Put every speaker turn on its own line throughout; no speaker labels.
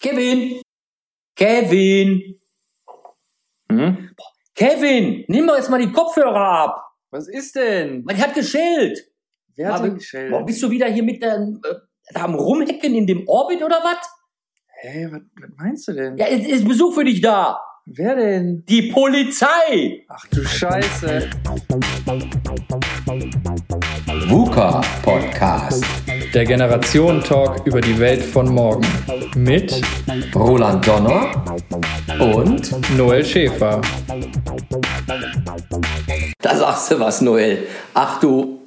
Kevin! Kevin!
Hm?
Kevin! Nimm doch jetzt mal die Kopfhörer ab!
Was ist denn?
Man hat geschellt!
Wer hat denn geschellt?
Boah, bist du wieder hier mit der, äh, da am Rumhecken in dem Orbit oder was?
Hey, was, was meinst du denn?
Ja, es ist Besuch für dich da!
Wer denn?
Die Polizei!
Ach du Scheiße.
VUCA Podcast.
Der Generationen-Talk über die Welt von morgen. Mit
Roland Donner und
Noel Schäfer.
Da sagst du was, Noel. Ach du.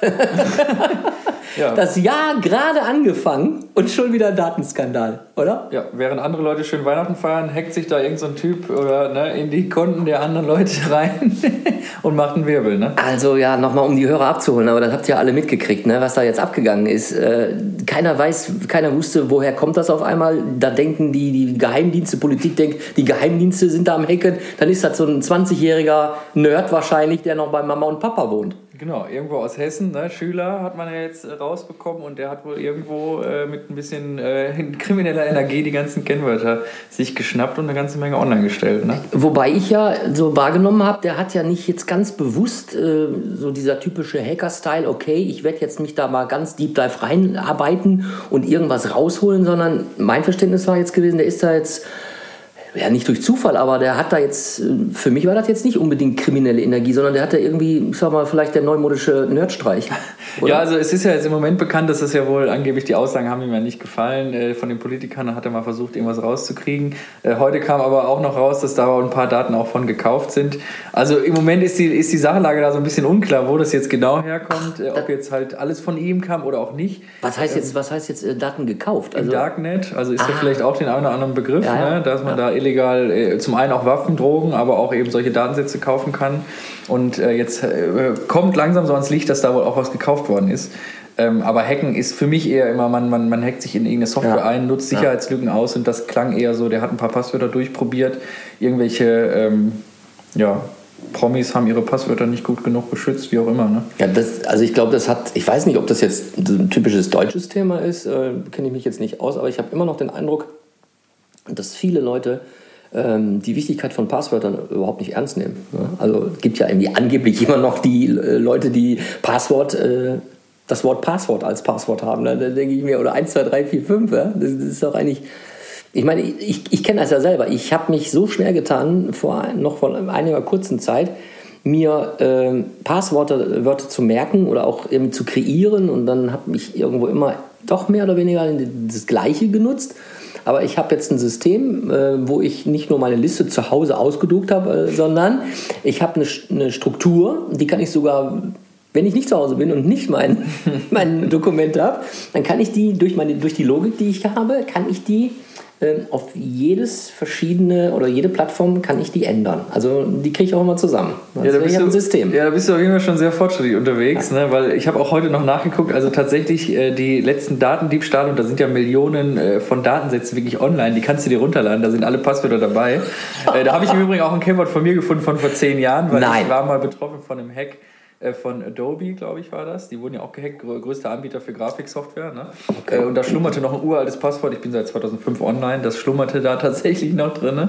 Ja.
Das Jahr gerade angefangen und schon wieder Datenskandal, oder?
Ja, während andere Leute schön Weihnachten feiern, hackt sich da irgendein so ein Typ oder ne, in die Konten der anderen Leute rein und macht einen Wirbel, ne?
Also ja, nochmal um die Hörer abzuholen, aber das habt ihr alle mitgekriegt, ne, was da jetzt abgegangen ist. Äh, keiner weiß, keiner wusste, woher kommt das auf einmal. Da denken die, die Geheimdienste, Politik denkt, die Geheimdienste sind da am Hacken. Dann ist das so ein 20-jähriger Nerd wahrscheinlich, der noch bei Mama und Papa wohnt.
Genau, irgendwo aus Hessen, ne, Schüler hat man ja jetzt äh, rausbekommen und der hat wohl irgendwo äh, mit ein bisschen äh, krimineller Energie die ganzen Kennwörter sich geschnappt und eine ganze Menge online gestellt, ne?
Wobei ich ja so wahrgenommen habe, der hat ja nicht jetzt ganz bewusst äh, so dieser typische Hacker-Style, okay, ich werde jetzt mich da mal ganz deep dive reinarbeiten und irgendwas rausholen, sondern mein Verständnis war jetzt gewesen, der ist da jetzt, ja nicht durch Zufall, aber der hat da jetzt, äh, für mich war das jetzt nicht unbedingt kriminelle Energie, sondern der hat da irgendwie, ich sag mal, vielleicht der neumodische Nerdstreich. Oder?
Ja, also es ist ja jetzt im Moment bekannt, dass das ja wohl angeblich die Aussagen haben ihm ja nicht gefallen. Äh, von den Politikern hat er mal versucht, irgendwas rauszukriegen. Äh, heute kam aber auch noch raus, dass da ein paar Daten auch von gekauft sind. Also im Moment ist die, ist die Sachlage da so ein bisschen unklar, wo das jetzt genau herkommt, äh, ob jetzt halt alles von ihm kam oder auch nicht.
was heißt jetzt, was heißt jetzt Daten gekauft?
Im
Also,
Darknet, also ist ja
Ah.
vielleicht auch den einen oder anderen Begriff,
Ja, ja.
Ne, dass man da illegal äh, zum einen auch Waffen, Drogen, aber auch eben solche Datensätze kaufen kann. Und äh, jetzt äh, kommt langsam so ans Licht, dass da wohl auch was gekauft worden ist. Ähm, aber Hacken ist für mich eher immer, man, man, man hackt sich in irgendeine Software
Ja.
ein, nutzt Sicherheitslücken aus und das klang eher so, der hat ein paar Passwörter durchprobiert. Irgendwelche ähm, ja, Promis haben ihre Passwörter nicht gut genug geschützt, wie auch immer. Ne?
Ja, das, also ich glaube, das hat, ich weiß nicht, ob das jetzt ein typisches deutsches Thema ist, äh, kenne ich mich jetzt nicht aus, aber ich habe immer noch den Eindruck, dass viele Leute ähm, die Wichtigkeit von Passwörtern überhaupt nicht ernst nehmen. Ne? Also es gibt ja irgendwie angeblich immer noch die äh, Leute, die Passwort, äh, das Wort Passwort als Passwort haben. Da denke ich mir, oder 1, 2, 3, 4, 5, ja? das, ist doch eigentlich... Ich meine, ich, ich kenne das ja selber. Ich habe mich so schwer getan, vor, noch vor einiger kurzen Zeit, mir ähm, Passworte Wörter zu merken oder auch eben zu kreieren und dann habe ich irgendwo immer doch mehr oder weniger das Gleiche genutzt. Aber ich habe jetzt ein System, äh, wo ich nicht nur meine Liste zu Hause ausgedruckt habe, äh, sondern ich habe eine, eine Struktur, die kann ich sogar, wenn ich nicht zu Hause bin und nicht mein, mein Dokument habe, dann kann ich die durch, meine, durch die Logik, die ich habe, kann ich die auf jedes verschiedene oder jede Plattform kann ich die ändern. Also die kriege ich auch immer zusammen. Also ich habe ein System.
Ja, da bist du auf jeden Fall schon sehr fortschrittlich unterwegs, ne? weil ich habe auch heute noch nachgeguckt, also tatsächlich äh, die letzten Datendiebstahle, und da sind ja Millionen äh, von Datensätzen wirklich online, die kannst du dir runterladen, da sind alle Passwörter dabei. äh, da habe ich im Übrigen auch ein Kennwort von mir gefunden von vor zehn Jahren, weil
Nein.
ich war mal betroffen von einem Hack von Adobe, glaube ich, war das. Die wurden ja auch gehackt, grö- größter Anbieter für Grafiksoftware. Ne? Äh, und da schlummerte noch ein uraltes Passwort. Ich bin seit 2005 online. Das schlummerte da tatsächlich noch drin.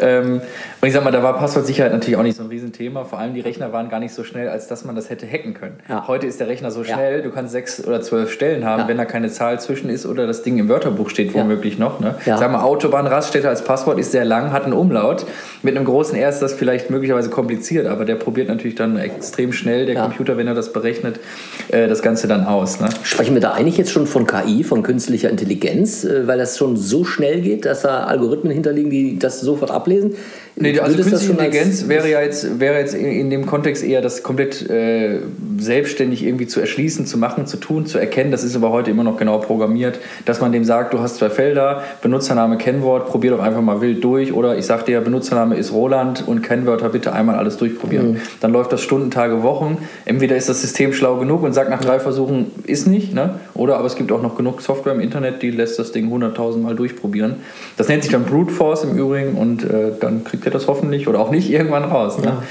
Ähm, und ich sag mal, da war Passwortsicherheit natürlich auch nicht so ein Riesenthema. Vor allem die Rechner waren gar nicht so schnell, als dass man das hätte hacken können.
Ja.
Heute ist der Rechner so
Ja.
schnell, du kannst sechs oder zwölf Stellen haben,
Ja.
wenn da keine Zahl zwischen ist oder das Ding im Wörterbuch steht,
Ja.
womöglich noch. Ne?
Ja.
Sag mal, Autobahnraststätte als Passwort ist sehr lang, hat einen Umlaut. Mit einem großen R ist das vielleicht möglicherweise kompliziert, aber der probiert natürlich dann extrem schnell, der
Ja.
Computer, wenn er das berechnet, äh, das Ganze dann aus. Ne?
Sprechen wir da eigentlich jetzt schon von KI, von künstlicher Intelligenz, äh, weil das schon so schnell geht, dass da Algorithmen hinterliegen, die das sofort ablesen?
Nee, also künstliche
schon als-
Intelligenz wäre ja jetzt, wäre jetzt in, in dem Kontext eher das komplett äh, selbstständig irgendwie zu erschließen, zu machen, zu tun, zu erkennen. Das ist aber heute immer noch genau programmiert, dass man dem sagt, du hast zwei Felder, Benutzername, Kennwort, probier doch einfach mal wild durch. Oder ich sag dir, Benutzername ist Roland und Kennwörter bitte einmal alles durchprobieren. Dann läuft das Stunden, Tage, Wochen. Entweder ist das System schlau genug und sagt nach drei Versuchen, ist nicht. Ne? Oder aber es gibt auch noch genug Software im Internet, die lässt das Ding 100.000 Mal durchprobieren. Das nennt sich dann Brute Force im Übrigen und äh, dann kriegt ihr das hoffentlich oder auch nicht irgendwann raus. Ne?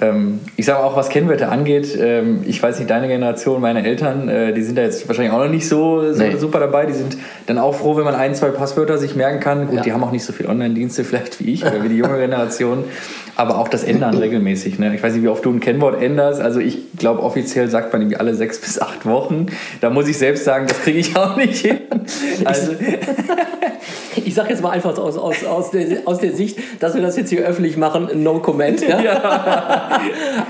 Ähm, ich sage auch, was Kennwörter angeht, ähm, ich weiß nicht, deine Generation, meine Eltern, äh, die sind da jetzt wahrscheinlich auch noch nicht so, so
Nee.
super dabei. Die sind dann auch froh, wenn man ein, zwei Passwörter sich merken kann. Gut,
Ja.
die haben auch nicht so viel Online-Dienste vielleicht wie ich oder wie die junge Generation. Aber auch das Ändern regelmäßig. Ne? Ich weiß nicht, wie oft du ein Kennwort änderst. Also ich glaube, offiziell sagt man irgendwie alle sechs bis acht Wochen. Da muss ich selbst sagen, das kriege ich auch nicht hin. Also,
Ich sage jetzt mal einfach aus, aus, aus, der, aus der Sicht, dass wir das jetzt hier öffentlich machen, no comment. Ja?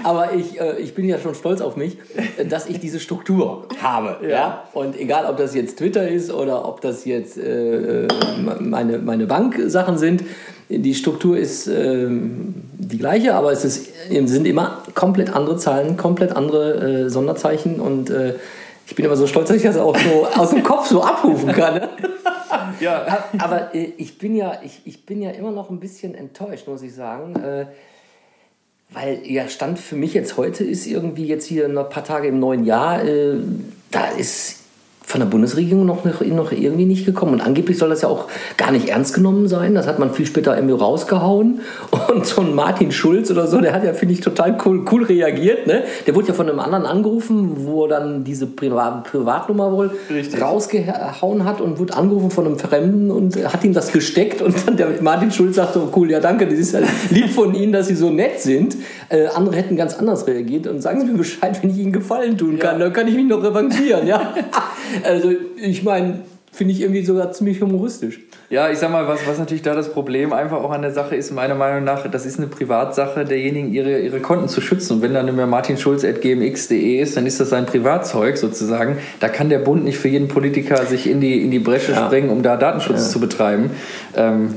Aber ich, äh, ich bin ja schon stolz auf mich, äh, dass ich diese Struktur habe. Ja. Und egal, ob das jetzt Twitter ist oder ob das jetzt äh, äh, meine, meine Banksachen sind, die Struktur ist ähm, die gleiche, aber es ist, sind immer komplett andere Zahlen, komplett andere äh, Sonderzeichen und äh, ich bin immer so stolz, dass ich das auch so aus dem Kopf so abrufen kann. Ne?
Ja.
Aber äh, ich, bin ja, ich, ich bin ja immer noch ein bisschen enttäuscht, muss ich sagen. Äh, weil ja Stand für mich jetzt heute ist irgendwie jetzt hier ein paar Tage im neuen Jahr, äh, da ist von der Bundesregierung noch, noch, irgendwie nicht gekommen. Und angeblich soll das ja auch gar nicht ernst genommen sein. Das hat man viel später irgendwie rausgehauen. Und so ein Martin Schulz oder so, der hat ja, finde ich, total cool, cool reagiert. Ne? Der wurde ja von einem anderen angerufen, wo er dann diese Privat Privatnummer wohl
Richtig.
rausgehauen hat und wurde angerufen von einem Fremden und hat ihm das gesteckt. Und dann der Martin Schulz sagte, oh cool, ja danke, das ist ja lieb von Ihnen, dass Sie so nett sind. Äh, andere hätten ganz anders reagiert. Und sagen Sie mir Bescheid, wenn ich Ihnen Gefallen tun kann. Dann kann ich mich noch revanchieren. Ja? Also ich meine, finde ich irgendwie sogar ziemlich humoristisch.
Ja, ich sag mal, was, was natürlich da das Problem einfach auch an der Sache ist, meiner Meinung nach, das ist eine Privatsache derjenigen, ihre, ihre Konten zu schützen. Und wenn dann immer martinschulz.gmx.de ist, dann ist das sein Privatzeug sozusagen. Da kann der Bund nicht für jeden Politiker sich in die, in die Bresche
Ja.
sprengen, um da Datenschutz zu betreiben. Ähm,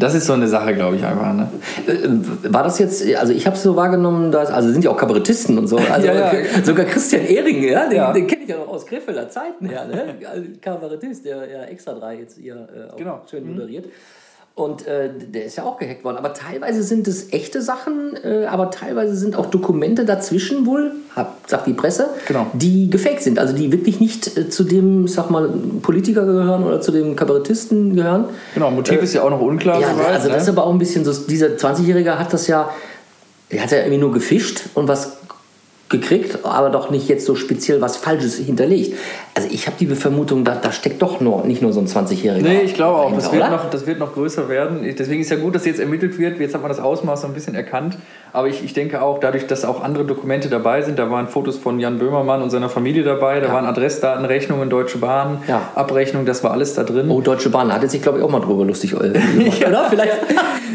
das ist so eine Sache, glaube ich, einfach. Ne?
Äh, War das jetzt, also ich habe es so wahrgenommen, dass, also sind ja auch Kabarettisten und so. Also
Ja, ja.
sogar Christian Ehring, ja, den,
Ja.
den kenne ich ja noch aus Krefelder Zeiten her, ne? Kabarettist, der ja extra drei jetzt hier äh, auch
Genau.
schön moderiert. Und äh, der ist ja auch gehackt worden. Aber teilweise sind es echte Sachen, äh, aber teilweise sind auch Dokumente dazwischen wohl, hab, sagt die Presse,
Genau.
die gefaked sind. Also die wirklich nicht äh, zu dem, sag mal, Politiker gehören oder zu dem Kabarettisten gehören.
Genau, Motiv ist ja auch noch unklar.
Ja,
soweit,
also das ist
ne?
aber auch ein bisschen so, dieser 20-Jährige hat das ja, er hat ja irgendwie nur gefischt und was gekriegt, aber doch nicht jetzt so speziell was Falsches hinterlegt. Also ich habe die Vermutung, da, da steckt doch nur, nicht nur so ein 20-Jähriger.
Nee, ich glaube auch, das wird, noch, das wird noch größer werden. Deswegen ist ja gut, dass jetzt ermittelt wird. Jetzt hat man das Ausmaß so ein bisschen erkannt. Aber ich, ich denke auch, dadurch, dass auch andere Dokumente dabei sind, da waren Fotos von Jan Böhmermann und seiner Familie dabei, da
Ja.
waren Adressdaten, Rechnungen, Deutsche Bahn,
Ja.
Abrechnung, das war alles da drin.
Oh, Deutsche Bahn, da hat er sich, glaube ich, auch mal drüber lustig äh, gemacht, oder? Vielleicht,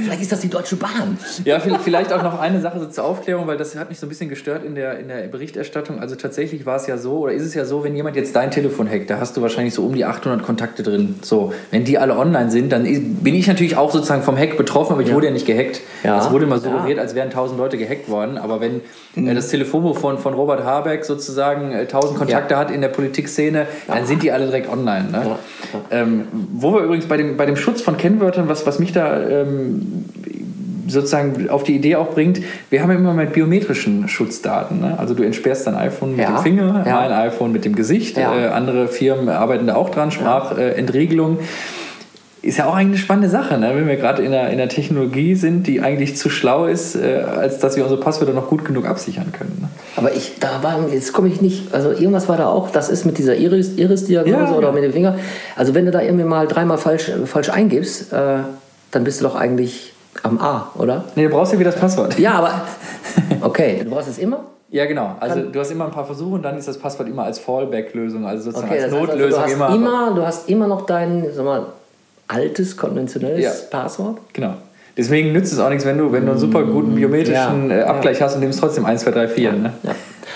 vielleicht ist das die Deutsche Bahn.
Ja, vi- vielleicht auch noch eine Sache so zur Aufklärung, weil das hat mich so ein bisschen gestört in der, in der Berichterstattung. Also tatsächlich war es ja so, oder ist es ja so, wenn jemand jetzt dein Telefon hackt, da hast du wahrscheinlich so um die 800 Kontakte drin. So, wenn die alle online sind, dann bin ich natürlich auch sozusagen vom Hack betroffen, aber ich wurde ja nicht gehackt.
Ja.
Das wurde mal
Ja.
suggeriert, als wären 1000 Leute gehackt worden. Aber wenn äh, das Telefonbuch von, von Robert Habeck sozusagen äh, 1000 Kontakte hat in der Politikszene, dann sind die alle direkt online. Ne? Ähm, wo wir übrigens bei dem, bei dem Schutz von Kennwörtern, was, was mich da ähm, sozusagen auf die Idee auch bringt, wir haben ja immer mit biometrischen Schutzdaten. Ne? Also du entsperrst dein iPhone mit
Ja.
dem Finger,
Ja.
mein iPhone mit dem Gesicht. Äh, andere Firmen arbeiten da auch dran, Sprachentriegelung. Äh, ist ja auch eigentlich eine spannende Sache, ne? wenn wir gerade in einer, in einer Technologie sind, die eigentlich zu schlau ist, äh, als dass wir unsere Passwörter noch gut genug absichern können. Ne?
Aber ich, da war, jetzt komme ich nicht, also irgendwas war da auch, das ist mit dieser Iris- Iris-Diagnose
Ja,
oder
ja.
mit dem Finger. Also wenn du da irgendwie mal dreimal falsch, falsch eingibst, äh, dann bist du doch eigentlich am A, oder?
Nee, du brauchst ja wieder das Passwort.
Ja, aber okay, du brauchst es immer?
Ja, genau. Also du hast immer ein paar Versuche und dann ist das Passwort immer als Fallback-Lösung, also sozusagen
Okay,
als
das also,
Notlösung
du, hast
immer.
immer, du hast immer noch dein, sag mal, altes, konventionelles
Ja.
Passwort.
Genau. Deswegen nützt es auch nichts, wenn du, wenn du einen super guten biometrischen
Ja,
äh, Abgleich hast und nimmst trotzdem 1, 2, 3, 4. Ne?
Ja.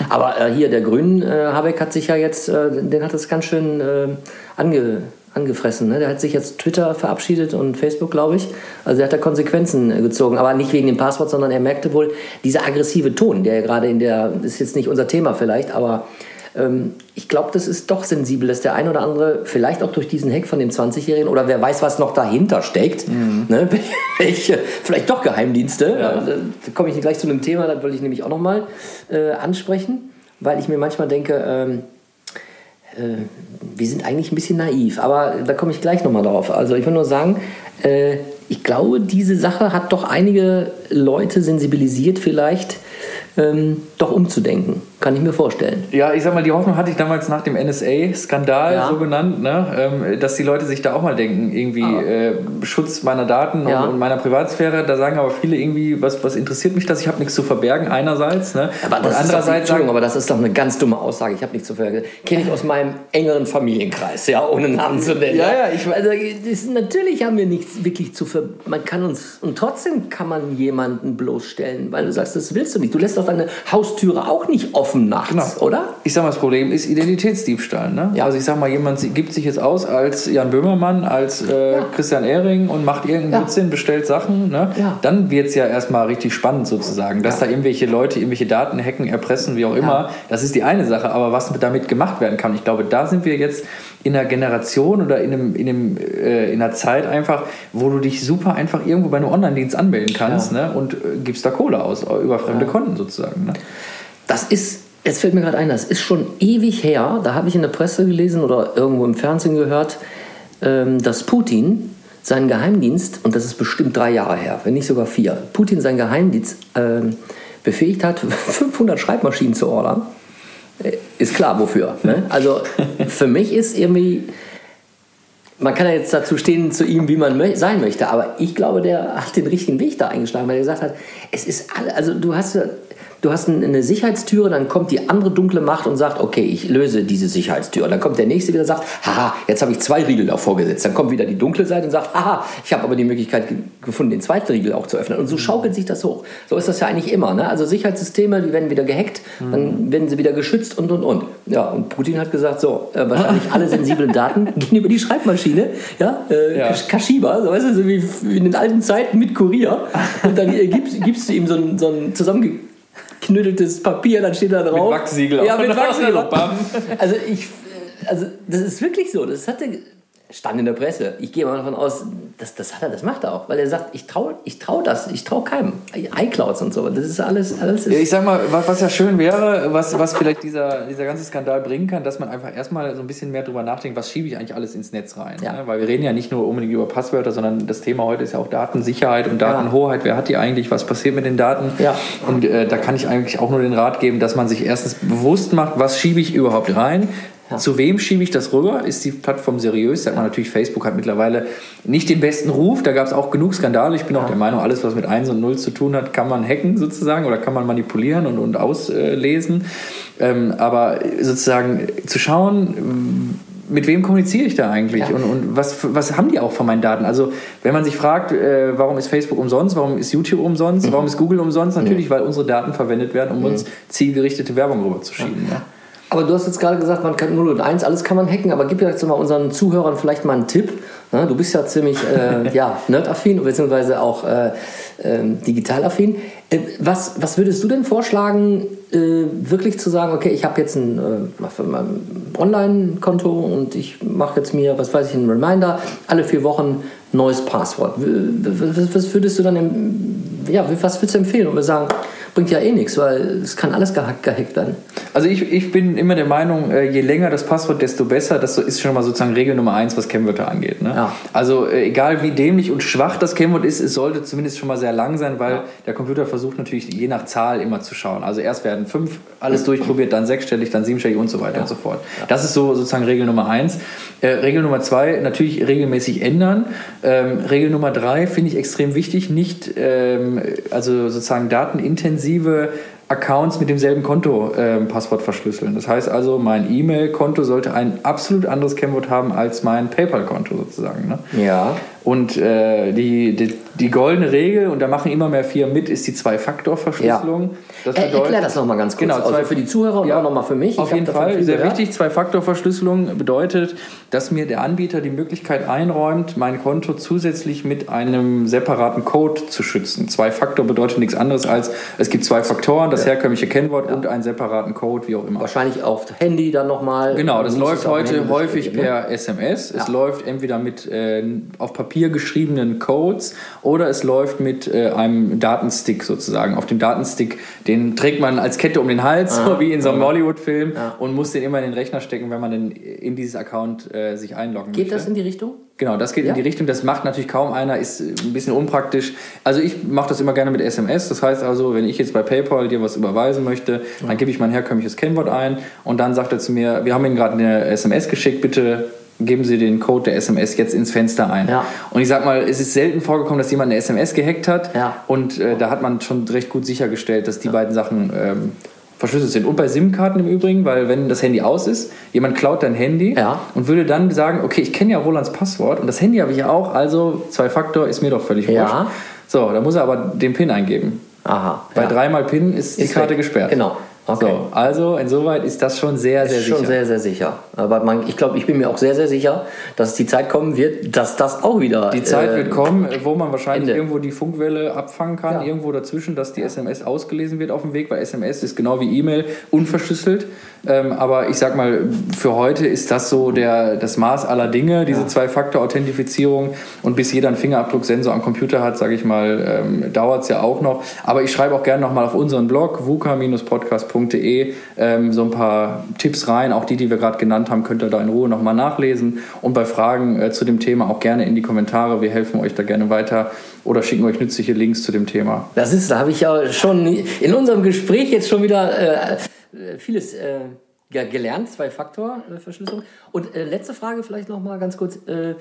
Aber äh, hier, der Grün, äh, Habeck hat sich ja jetzt, äh, den hat es ganz schön äh, ange, angefressen. Ne? Der hat sich jetzt Twitter verabschiedet und Facebook, glaube ich. Also er hat da Konsequenzen äh, gezogen. Aber nicht wegen dem Passwort, sondern er merkte wohl, dieser aggressive Ton, der gerade in der, ist jetzt nicht unser Thema vielleicht, aber ähm, ich glaube, das ist doch sensibel, dass der ein oder andere, vielleicht auch durch diesen Hack von dem 20-Jährigen, oder wer weiß, was noch dahinter steckt, ne? welche, vielleicht doch Geheimdienste,
Ja.
äh, da komme ich gleich zu einem Thema, das wollte ich nämlich auch nochmal äh, ansprechen, weil ich mir manchmal denke, ähm, äh, wir sind eigentlich ein bisschen naiv, aber da komme ich gleich nochmal drauf. Also ich will nur sagen, äh, ich glaube, diese Sache hat doch einige Leute sensibilisiert vielleicht, ähm, doch umzudenken. Kann ich mir vorstellen.
Ja, ich sag mal, die Hoffnung hatte ich damals nach dem NSA-Skandal,
Ja.
so genannt, ne? ähm, dass die Leute sich da auch mal denken, irgendwie äh, Schutz meiner Daten
Ja.
und, meiner Privatsphäre. Da sagen aber viele irgendwie, was, was interessiert mich das? Ich habe nichts zu verbergen, einerseits. Ne?
Aber
und
das, ist doch,
andererseits sagen,
aber das ist doch eine ganz dumme Aussage. Ich habe nichts zu verbergen. Kenne ich aus meinem engeren Familienkreis, ja, ohne Namen zu nennen.
Ja, ja, ich-
also, das, natürlich haben wir nichts wirklich zu ver... Man kann uns... Und trotzdem kann man jemanden bloßstellen, weil du sagst, das willst du nicht. Du lässt doch deine Haustüre auch nicht offen nachts,
Genau.
oder?
Ich sag mal, das Problem ist Identitätsdiebstahl. Ne?
Ja.
Also ich sag mal, jemand gibt sich jetzt aus als Jan Böhmermann, als äh,
Ja.
Christian Ehring und macht irgendeinen
Ja.
Blödsinn, bestellt Sachen. Ne?
Ja.
Dann wird es ja erstmal richtig spannend sozusagen. Dass da irgendwelche Leute irgendwelche Daten hacken, erpressen, wie auch immer. Das ist die eine Sache. Aber was damit gemacht werden kann, ich glaube, da sind wir jetzt in einer Generation oder in, einem, in, einem, äh, in einer Zeit einfach, wo du dich super einfach irgendwo bei einem Online-Dienst anmelden kannst ne? und äh, gibst da Kohle aus äh, über fremde Konten sozusagen. Ne?
Das ist, jetzt fällt mir gerade ein, das ist schon ewig her. Da habe ich in der Presse gelesen oder irgendwo im Fernsehen gehört, ähm, dass Putin seinen Geheimdienst, und das ist bestimmt drei Jahre her, wenn nicht sogar vier, Putin seinen Geheimdienst ähm, befähigt hat, 500 Schreibmaschinen zu ordern. Ist klar, wofür. Ne? Also für mich ist irgendwie, man kann ja jetzt dazu stehen zu ihm, wie man mö sein möchte, aber ich glaube, der hat den richtigen Weg da eingeschlagen, weil er gesagt hat, es ist alle, also du hast du hast ein- eine Sicherheitstüre, dann kommt die andere dunkle Macht und sagt, okay, ich löse diese Sicherheitstür. Dann kommt der nächste wieder und sagt, haha, jetzt habe ich zwei Riegel davor gesetzt. Dann kommt wieder die dunkle Seite und sagt, haha, ich habe aber die Möglichkeit ge gefunden, den zweiten Riegel auch zu öffnen. Und so schaukelt sich das hoch. So ist das ja eigentlich immer. Ne? Also Sicherheitssysteme, die werden wieder gehackt, dann werden sie wieder geschützt und und und. Ja, und Putin hat gesagt, so, äh, wahrscheinlich alle sensiblen Daten gehen über die Schreibmaschine, ja, äh,
Ja.
Kashiba, so weißt du, so wie wie in den alten Zeiten mit Kurier. Und dann äh, gibst, gibst du ihm so ein, so ein zusammengeknütteltes Papier, dann steht da drauf.
Wachssiegel
Ja,
auch
mit. Wachsiegel. Also ich, also das ist wirklich so. Das hatte stand in der Presse. Ich gehe mal davon aus, das, das hat er, das macht er auch, weil er sagt, ich traue, ich trau das, ich traue keinem. iClouds und so. Das ist alles, alles ist,
Ja, Ich sag mal, was, was ja schön wäre, was, was vielleicht dieser, dieser ganze Skandal bringen kann, dass man einfach erstmal so ein bisschen mehr drüber nachdenkt, was schiebe ich eigentlich alles ins Netz rein.
Ja.
Ne? Weil wir reden ja nicht nur unbedingt über Passwörter, sondern das Thema heute ist ja auch Datensicherheit und Datenhoheit. Wer hat die eigentlich? Was passiert mit den Daten?
Ja.
Und äh, da kann ich eigentlich auch nur den Rat geben, dass man sich erstens bewusst macht, was schiebe ich überhaupt rein. Zu wem schiebe ich das rüber? Ist die Plattform seriös? Sagt man natürlich, Facebook hat mittlerweile nicht den besten Ruf. Da gab es auch genug Skandale. Ich bin auch der Meinung, alles, was mit 1 und 0 zu tun hat, kann man hacken sozusagen oder kann man manipulieren und, und auslesen. Ähm, aber sozusagen zu schauen, mit wem kommuniziere ich da eigentlich
Ja.
und, und was, was haben die auch von meinen Daten? Also wenn man sich fragt, äh, warum ist Facebook umsonst, warum ist YouTube umsonst,
Mhm.
warum ist Google umsonst? Natürlich, weil unsere Daten verwendet werden, um uns zielgerichtete Werbung rüberzuschieben. Ne?
Aber du hast jetzt gerade gesagt, man kann 0 und 1, alles kann man hacken, aber gib jetzt mal unseren Zuhörern vielleicht mal einen Tipp. Ne, Du bist ja ziemlich äh, ja, nerdaffin, beziehungsweise auch äh, ähm, digitalaffin. Äh, was, was würdest du denn vorschlagen, äh, wirklich zu sagen, okay, ich habe jetzt ein äh, Online-Konto und ich mache jetzt mir, was weiß ich, einen Reminder, alle vier Wochen neues Passwort. Was, würdest du dann, ja, was würdest du empfehlen? Und wir sagen, bringt ja eh nichts, weil es kann alles gehackt, gehackt werden.
Also ich, ich bin immer der Meinung, äh, je länger das Passwort, desto besser. Das ist schon mal sozusagen Regel Nummer eins, was Kennwörter angeht. Ne?
Ja.
Also äh, egal wie dämlich und schwach das Kennwort ist, es sollte zumindest schon mal sehr lang sein, weil
Ja.
der Computer versucht natürlich je nach Zahl immer zu schauen. Also erst werden fünf alles durchprobiert, dann sechsstellig, dann siebenstellig und so weiter und so fort. Das ist so sozusagen Regel Nummer eins. Äh, Regel Nummer zwei, natürlich regelmäßig ändern. Ähm, Regel Nummer drei finde ich extrem wichtig, nicht ähm, also sozusagen datenintensive Accounts mit demselben Konto ähm, Passwort verschlüsseln. Das heißt also, mein E-Mail-Konto sollte ein absolut anderes Kennwort haben als mein PayPal-Konto sozusagen. Ne?
Ja.
Und äh, die, die, die goldene Regel, und da machen immer mehr Firmen mit, ist die Zwei-Faktor-Verschlüsselung. Das
Er, erklär das nochmal ganz kurz.
Genau,
also
zwei-
für die Zuhörer und
Ja,
auch nochmal für mich.
Auf jeden Fall, sehr
gehört.
wichtig. Zwei-Faktor-Verschlüsselung bedeutet, dass mir der Anbieter die Möglichkeit einräumt, mein Konto zusätzlich mit einem separaten Code zu schützen. Zwei-Faktor bedeutet nichts anderes als, es gibt zwei Faktoren, das herkömmliche Kennwort und einen separaten Code, wie auch immer.
Wahrscheinlich auf Handy dann nochmal.
Genau, das läuft heute häufig
ne?
per SMS. Es
Ja.
läuft entweder mit äh, auf Papier geschriebenen Codes oder es läuft mit äh, einem Datenstick sozusagen. Auf dem Datenstick, den trägt man als Kette um den Hals, so wie in so einem Hollywood-Film
Ja.
und muss den immer in den Rechner stecken, wenn man denn in dieses Account äh, sich einloggen
Geht
möchte.
das in die Richtung?
Genau, das geht
Ja.
in die Richtung. Das macht natürlich kaum einer, ist ein bisschen unpraktisch. Also ich mache das immer gerne mit SMS. Das heißt also, wenn ich jetzt bei PayPal dir was überweisen möchte, dann gebe ich mein herkömmliches Kennwort ein und dann sagt er zu mir, wir haben Ihnen gerade eine SMS geschickt, bitte geben Sie den Code der SMS jetzt ins Fenster ein.
Ja.
Und ich sag mal, es ist selten vorgekommen, dass jemand eine SMS gehackt hat.
Ja.
Und äh, da hat man schon recht gut sichergestellt, dass die beiden Sachen ähm, verschlüsselt sind. Und bei SIM-Karten im Übrigen, weil wenn das Handy aus ist, jemand klaut dein Handy
Ja.
und würde dann sagen, okay, ich kenne ja Rolands Passwort und das Handy habe ich ja auch, also Zwei-Faktor ist mir doch völlig
Ja.
wurscht. So, da muss er aber den PIN eingeben.
Aha.
Bei
ja.
dreimal PIN ist, die
Ist
Karte
weg.
gesperrt.
Genau. Okay.
So, also insoweit ist das schon sehr, sehr
ist schon
sicher.
sehr, sehr sicher. Aber man, ich glaube, ich bin mir auch sehr, sehr sicher, dass die Zeit kommen wird, dass das auch wieder.
Die Zeit
äh,
wird kommen, wo man wahrscheinlich
Ende.
irgendwo die Funkwelle abfangen kann,
Ja.
irgendwo dazwischen, dass die SMS ausgelesen wird auf dem Weg, weil SMS ist genau wie E-Mail unverschlüsselt. Ähm, aber ich sag mal, für heute ist das so der, das Maß aller Dinge, diese Zwei-Faktor-Authentifizierung. Und bis jeder einen Fingerabdrucksensor am Computer hat, sage ich mal, ähm, dauert es ja auch noch. Aber ich schreibe auch gerne nochmal auf unseren Blog, vuka-podcast.de, ähm, so ein paar Tipps rein. Auch die, die wir gerade genannt haben, könnt ihr da in Ruhe nochmal nachlesen. Und bei Fragen äh, zu dem Thema auch gerne in die Kommentare. Wir helfen euch da gerne weiter oder schicken euch nützliche Links zu dem Thema.
Das ist, da habe ich ja schon in unserem Gespräch jetzt schon wieder äh, vieles äh, ja, gelernt, Zwei-Faktor-Verschlüsselung. Und äh, letzte Frage vielleicht noch mal ganz kurz. Äh,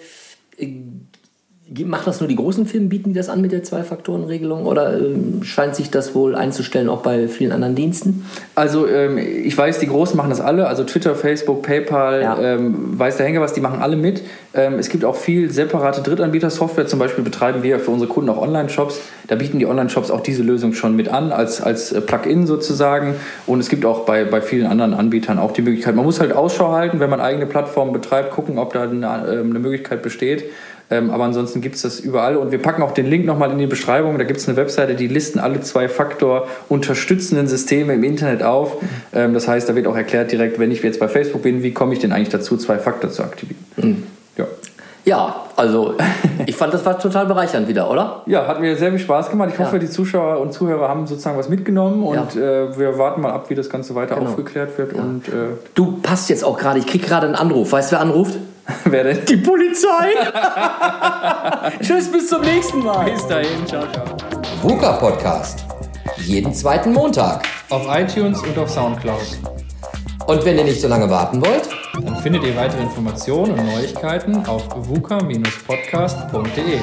Macht das nur die großen Firmen, bieten die das an mit der Zwei-Faktoren-Regelung oder ähm, scheint sich das wohl einzustellen auch bei vielen anderen Diensten?
Also ähm, ich weiß, die Großen machen das alle, also Twitter, Facebook, PayPal,
Ja.
ähm, weiß der Henker was, die machen alle mit. Ähm, es gibt auch viel separate Drittanbieter-Software, zum Beispiel betreiben wir für unsere Kunden auch Online-Shops. Da bieten die Online-Shops auch diese Lösung schon mit an, als, als äh, Plugin sozusagen. Und es gibt auch bei, bei vielen anderen Anbietern auch die Möglichkeit, man muss halt Ausschau halten, wenn man eigene Plattformen betreibt, gucken, ob da eine, ähm, eine Möglichkeit besteht. Ähm, aber ansonsten gibt es das überall und wir packen auch den Link nochmal in die Beschreibung. Da gibt es eine Webseite, die listen alle zwei Faktor unterstützenden Systeme im Internet auf. Ähm, das heißt, da wird auch erklärt direkt, wenn ich jetzt bei Facebook bin, wie komme ich denn eigentlich dazu, zwei Faktor zu aktivieren. Ja.
Ja, also ich fand das war total bereichernd wieder, oder?
ja, hat mir sehr viel Spaß gemacht. Ich hoffe,
Ja.
die Zuschauer und Zuhörer haben sozusagen was mitgenommen und äh, wir warten mal ab, wie das Ganze weiter
Genau.
aufgeklärt wird. Und äh,
Du passt jetzt auch gerade, ich krieg gerade einen Anruf. Weißt du, wer anruft?
wer denn?
Die Polizei! Tschüss, bis zum nächsten Mal.
Bis dahin, ciao, ciao.
VUCA Podcast. Jeden zweiten Montag.
Auf iTunes und auf Soundcloud.
Und wenn ihr nicht so lange warten wollt,
Dann findet ihr weitere Informationen und Neuigkeiten auf vuka-podcast.de.